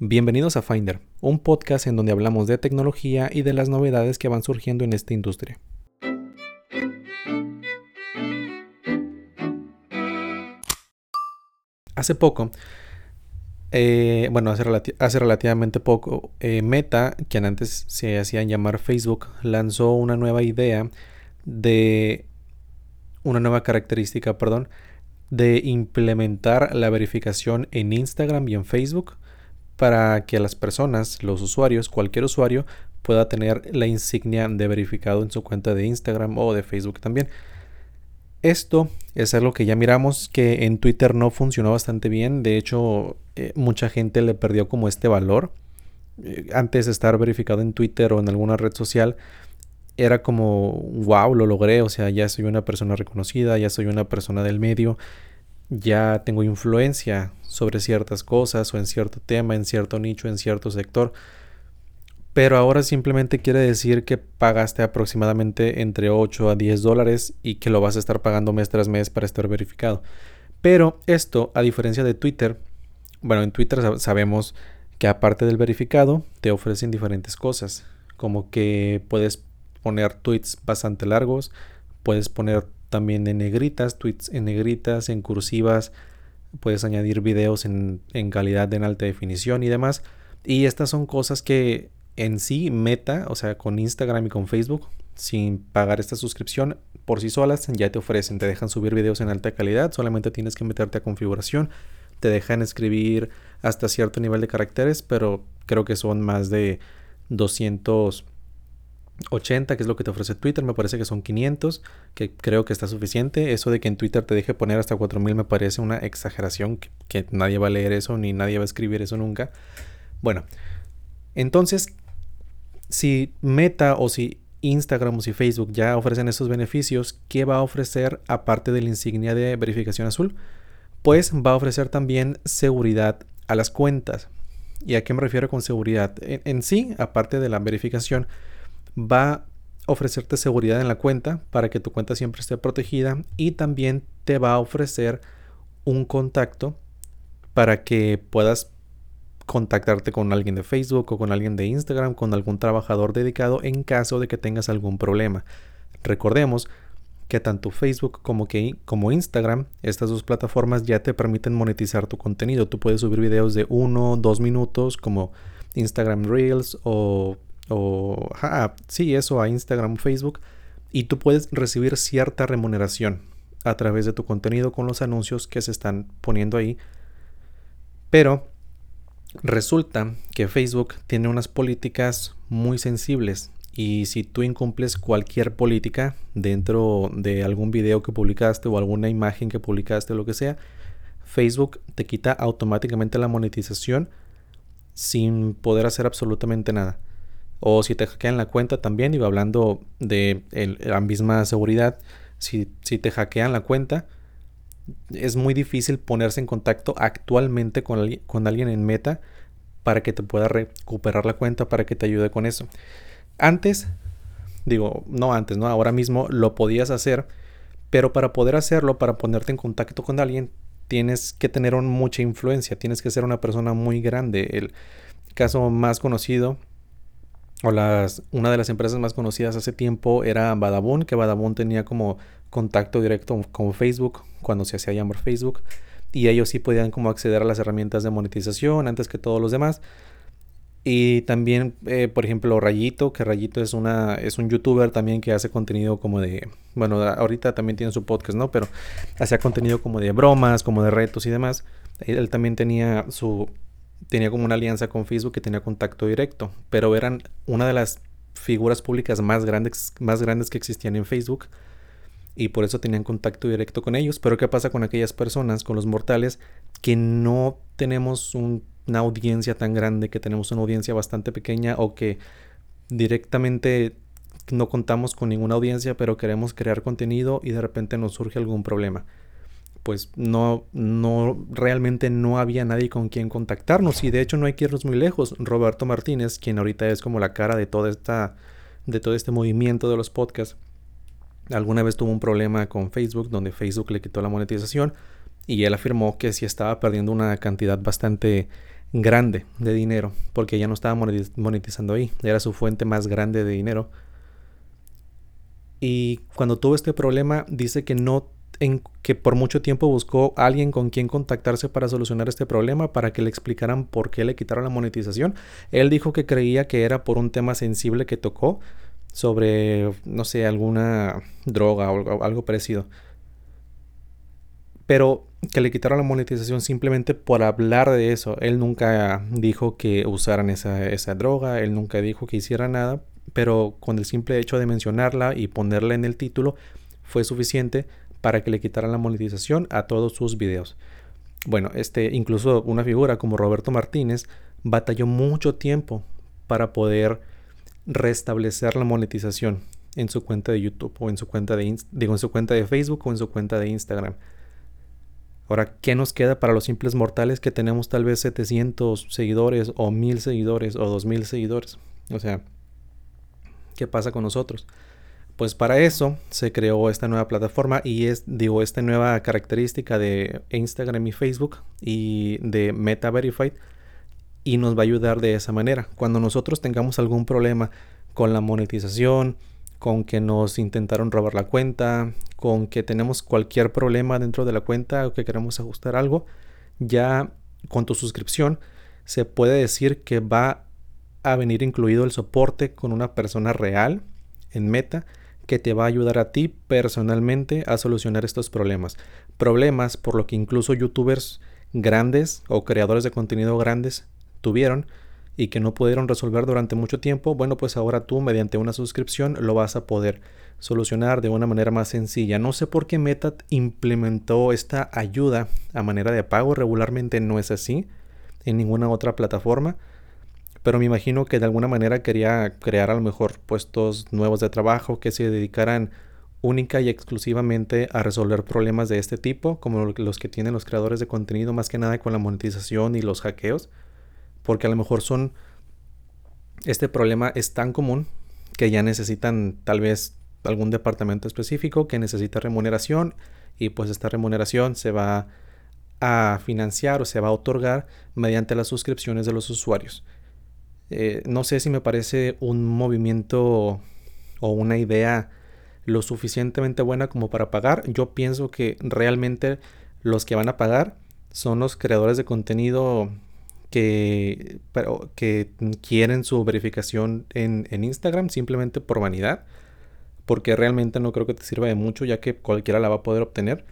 Bienvenidos a Finder, un podcast en donde hablamos de tecnología y de las novedades que van surgiendo en esta industria. Hace poco, eh, bueno, hace, relativamente poco, eh, Meta, quien antes se hacían llamar Facebook, lanzó una nueva idea de una nueva característica, perdón, de implementar la verificación en Instagram y en Facebook para que las personas, los usuarios, cualquier usuario pueda tener la insignia de verificado en su cuenta de Instagram o de Facebook también. Esto es algo que ya miramos que en Twitter no funcionó bastante bien. De hecho, eh, mucha gente le perdió como este valor. Eh, antes de estar verificado en Twitter o en alguna red social, era como, wow, lo logré. O sea, ya soy una persona reconocida, ya soy una persona del medio ya tengo influencia sobre ciertas cosas o en cierto tema, en cierto nicho, en cierto sector. Pero ahora simplemente quiere decir que pagaste aproximadamente entre 8 a 10 dólares y que lo vas a estar pagando mes tras mes para estar verificado. Pero esto, a diferencia de Twitter, bueno, en Twitter sabemos que aparte del verificado, te ofrecen diferentes cosas. Como que puedes poner tweets bastante largos, puedes poner también en negritas, tweets en negritas, en cursivas, puedes añadir videos en, calidad en alta definición y demás. Y estas son cosas que en sí Meta, o sea, con Instagram y con Facebook, sin pagar esta suscripción por sí solas, ya te ofrecen, te dejan subir videos en alta calidad, solamente tienes que meterte a configuración, te dejan escribir hasta cierto nivel de caracteres, pero creo que son más de 200 80, que es lo que te ofrece Twitter, me parece que son 500, que creo que está suficiente. Eso de que en Twitter te deje poner hasta 4000 me parece una exageración, que, nadie va a leer eso, ni nadie va a escribir eso nunca. Bueno, entonces, si Meta o si Instagram o si Facebook ya ofrecen esos beneficios, ¿qué va a ofrecer aparte de la insignia de verificación azul? Pues va a ofrecer también seguridad a las cuentas. ¿Y a qué me refiero con seguridad? en sí, aparte de la verificación, va a ofrecerte seguridad en la cuenta para que tu cuenta siempre esté protegida y también te va a ofrecer un contacto para que puedas contactarte con alguien de Facebook o con alguien de Instagram, con algún trabajador dedicado en caso de que tengas algún problema. Recordemos que tanto Facebook como, como Instagram, estas dos plataformas ya te permiten monetizar tu contenido. Tú puedes subir videos de uno, dos minutos como Instagram Reels o o sí, eso a Instagram, Facebook, y tú puedes recibir cierta remuneración a través de tu contenido con los anuncios que se están poniendo ahí. Pero resulta que Facebook tiene unas políticas muy sensibles y si tú incumples cualquier política dentro de algún video que publicaste o alguna imagen que publicaste o lo que sea, Facebook te quita automáticamente la monetización sin poder hacer absolutamente nada. O si te hackean la cuenta también, digo, hablando de la misma seguridad, si, te hackean la cuenta, es muy difícil ponerse en contacto actualmente con, con alguien en meta para que te pueda recuperar la cuenta, para que te ayude con eso. Antes, digo, no antes, ¿no? Ahora mismo lo podías hacer, pero para poder hacerlo, para ponerte en contacto con alguien, tienes que tener mucha influencia, tienes que ser una persona muy grande. El caso más conocido o las, una de las empresas más conocidas hace tiempo era Badabun, que Badabun tenía como contacto directo con Facebook cuando se hacía llamar Facebook y ellos sí podían como acceder a las herramientas de monetización antes que todos los demás. Y también, eh, por ejemplo, Rayito, que Rayito es una es un youtuber también que hace contenido como de, bueno, ahorita también tiene su podcast, ¿no? Pero hacía contenido como de bromas, como de retos y demás. él también tenía su tenía como una alianza con Facebook que tenía contacto directo, pero eran una de las figuras públicas más grandes, más grandes que existían en Facebook y por eso tenían contacto directo con ellos. Pero ¿qué pasa con aquellas personas, con los mortales, que no tenemos una audiencia tan grande, que tenemos una audiencia bastante pequeña o que directamente no contamos con ninguna audiencia, pero queremos crear contenido y de repente nos surge algún problema? Pues no, no, realmente no había nadie con quien contactarnos y de hecho no hay que irnos muy lejos. Roberto Martínez, quien ahorita es como la cara de toda esta, de todo este movimiento de los podcasts, alguna vez tuvo un problema con Facebook donde Facebook le quitó la monetización y él afirmó que sí estaba perdiendo una cantidad bastante grande de dinero, porque ya no estaba monetizando ahí, era su fuente más grande de dinero. Y cuando tuvo este problema, dice que no en que por mucho tiempo buscó alguien con quien contactarse para solucionar este problema, para que le explicaran por qué le quitaron la monetización. Él dijo que creía que era por un tema sensible que tocó sobre, no sé, alguna droga o algo parecido. Pero que le quitaron la monetización simplemente por hablar de eso. Él nunca dijo que usaran esa, esa droga, él nunca dijo que hiciera nada, pero con el simple hecho de mencionarla y ponerla en el título fue suficiente para que le quitaran la monetización a todos sus videos. Bueno, este, incluso una figura como Roberto Martínez batalló mucho tiempo para poder restablecer la monetización en su cuenta de YouTube o en su cuenta de digo, en su cuenta de Facebook o en su cuenta de Instagram. Ahora, ¿qué nos queda para los simples mortales que tenemos tal vez 700 seguidores o 1000 seguidores o 2000 seguidores? O sea, ¿qué pasa con nosotros? Pues para eso se creó esta nueva plataforma y es, digo, esta nueva característica de Instagram y Facebook y de Meta Verified y nos va a ayudar de esa manera. Cuando nosotros tengamos algún problema con la monetización, con que nos intentaron robar la cuenta, con que tenemos cualquier problema dentro de la cuenta o que queremos ajustar algo, ya con tu suscripción se puede decir que va a venir incluido el soporte con una persona real en Meta que te va a ayudar a ti personalmente a solucionar estos problemas. Problemas por lo que incluso youtubers grandes o creadores de contenido grandes tuvieron y que no pudieron resolver durante mucho tiempo, bueno, pues ahora tú mediante una suscripción lo vas a poder solucionar de una manera más sencilla. No sé por qué Meta implementó esta ayuda a manera de pago, regularmente no es así en ninguna otra plataforma pero me imagino que de alguna manera quería crear a lo mejor puestos nuevos de trabajo que se dedicaran única y exclusivamente a resolver problemas de este tipo, como los que tienen los creadores de contenido, más que nada con la monetización y los hackeos, porque a lo mejor son, este problema es tan común que ya necesitan tal vez algún departamento específico que necesita remuneración y pues esta remuneración se va a financiar o se va a otorgar mediante las suscripciones de los usuarios. Eh, no sé si me parece un movimiento o una idea lo suficientemente buena como para pagar. Yo pienso que realmente los que van a pagar son los creadores de contenido que, pero, que quieren su verificación en, en, Instagram simplemente por vanidad. Porque realmente no creo que te sirva de mucho ya que cualquiera la va a poder obtener.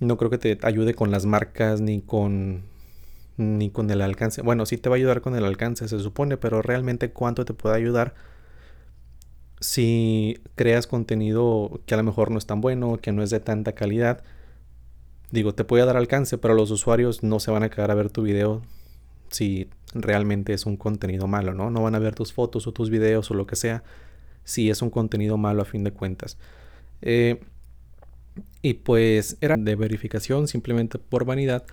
No creo que te ayude con las marcas ni con ni con el alcance. Bueno, sí te va a ayudar con el alcance, se supone, pero realmente cuánto te puede ayudar si creas contenido que a lo mejor no es tan bueno, que no es de tanta calidad. Digo, te puede dar alcance, pero los usuarios no se van a quedar a ver tu video si realmente es un contenido malo, ¿no? No van a ver tus fotos o tus videos o lo que sea si es un contenido malo a fin de cuentas. Eh, y pues era de verificación simplemente por vanidad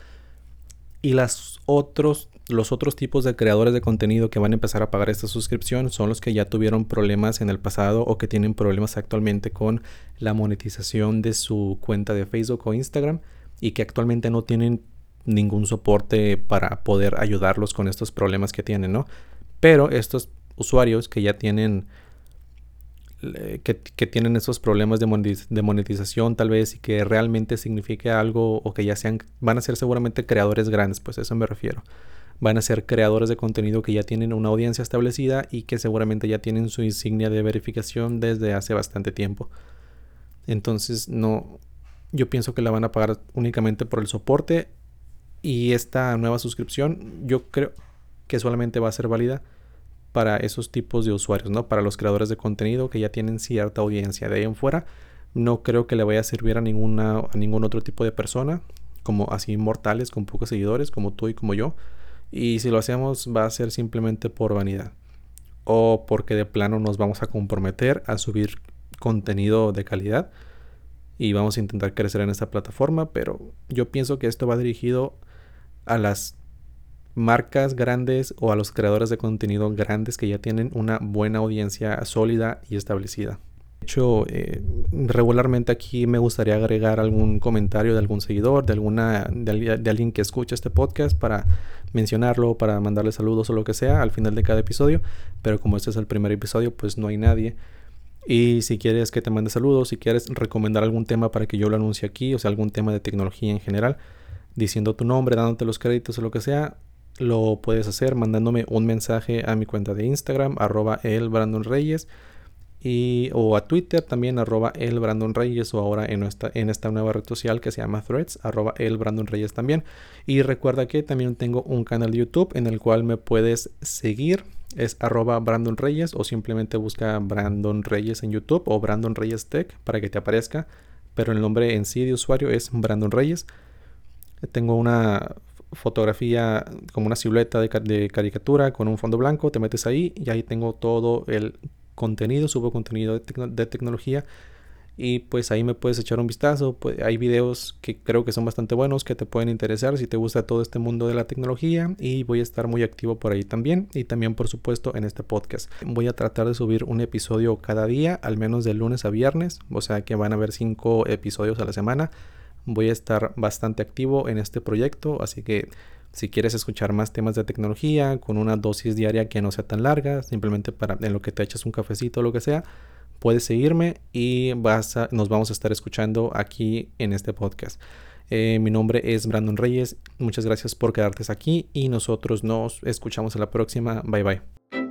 y las otros, los otros tipos de creadores de contenido que van a empezar a pagar esta suscripción son los que ya tuvieron problemas en el pasado o que tienen problemas actualmente con la monetización de su cuenta de Facebook o Instagram y que actualmente no tienen ningún soporte para poder ayudarlos con estos problemas que tienen, ¿no? Pero estos usuarios que ya tienen que, tienen esos problemas de, monetización tal vez y que realmente signifique algo o que ya sean, van a ser seguramente creadores grandes, pues a eso me refiero. Van a ser creadores de contenido que ya tienen una audiencia establecida y que seguramente ya tienen su insignia de verificación desde hace bastante tiempo. Entonces no, yo pienso que la van a pagar únicamente por el soporte y esta nueva suscripción yo creo que solamente va a ser válida para esos tipos de usuarios, ¿no? Para los creadores de contenido que ya tienen cierta audiencia. De ahí en fuera, no creo que le vaya a servir a, ninguna, a ningún otro tipo de persona, como así mortales con pocos seguidores, como tú y como yo. Y si lo hacemos, va a ser simplemente por vanidad. O porque de plano nos vamos a comprometer a subir contenido de calidad y vamos a intentar crecer en esta plataforma, pero yo pienso que esto va dirigido a las marcas grandes o a los creadores de contenido grandes que ya tienen una buena audiencia sólida y establecida. De hecho, eh, regularmente aquí me gustaría agregar algún comentario de algún seguidor, de, alguna, de, alguien que escucha este podcast para mencionarlo, para mandarle saludos o lo que sea al final de cada episodio. Pero como este es el primer episodio, pues no hay nadie. Y si quieres que te mande saludos, si quieres recomendar algún tema para que yo lo anuncie aquí, o sea, algún tema de tecnología en general, diciendo tu nombre, dándote los créditos o lo que sea, lo puedes hacer mandándome un mensaje a mi cuenta de Instagram, arroba y, o a Twitter también, arroba el o ahora en, esta, en esta nueva red social que se llama Threads, arroba el también. Y recuerda que también tengo un canal de YouTube en el cual me puedes seguir, es arroba Brandon Reyes, o simplemente busca Brandon Reyes en YouTube o Brandon Reyes Tech para que te aparezca, pero el nombre en sí de usuario es Brandon Reyes. Tengo una fotografía como una silueta de, caricatura con un fondo blanco, te metes ahí y ahí tengo todo el contenido, subo contenido de, tecnología y pues ahí me puedes echar un vistazo. Pues, hay videos que creo que son bastante buenos, que te pueden interesar si te gusta todo este mundo de la tecnología y voy a estar muy activo por ahí también y también por supuesto en este podcast. Voy a tratar de subir un episodio cada día, al menos de lunes a viernes, o sea que van a haber cinco episodios a la semana voy a estar bastante activo en este proyecto, así que si quieres escuchar más temas de tecnología con una dosis diaria que no sea tan larga, simplemente para en lo que te echas un cafecito o lo que sea, puedes seguirme y nos vamos a estar escuchando aquí en este podcast. Eh, mi nombre es Brandon Reyes, muchas gracias por quedarte aquí y nosotros nos escuchamos en la próxima. Bye bye.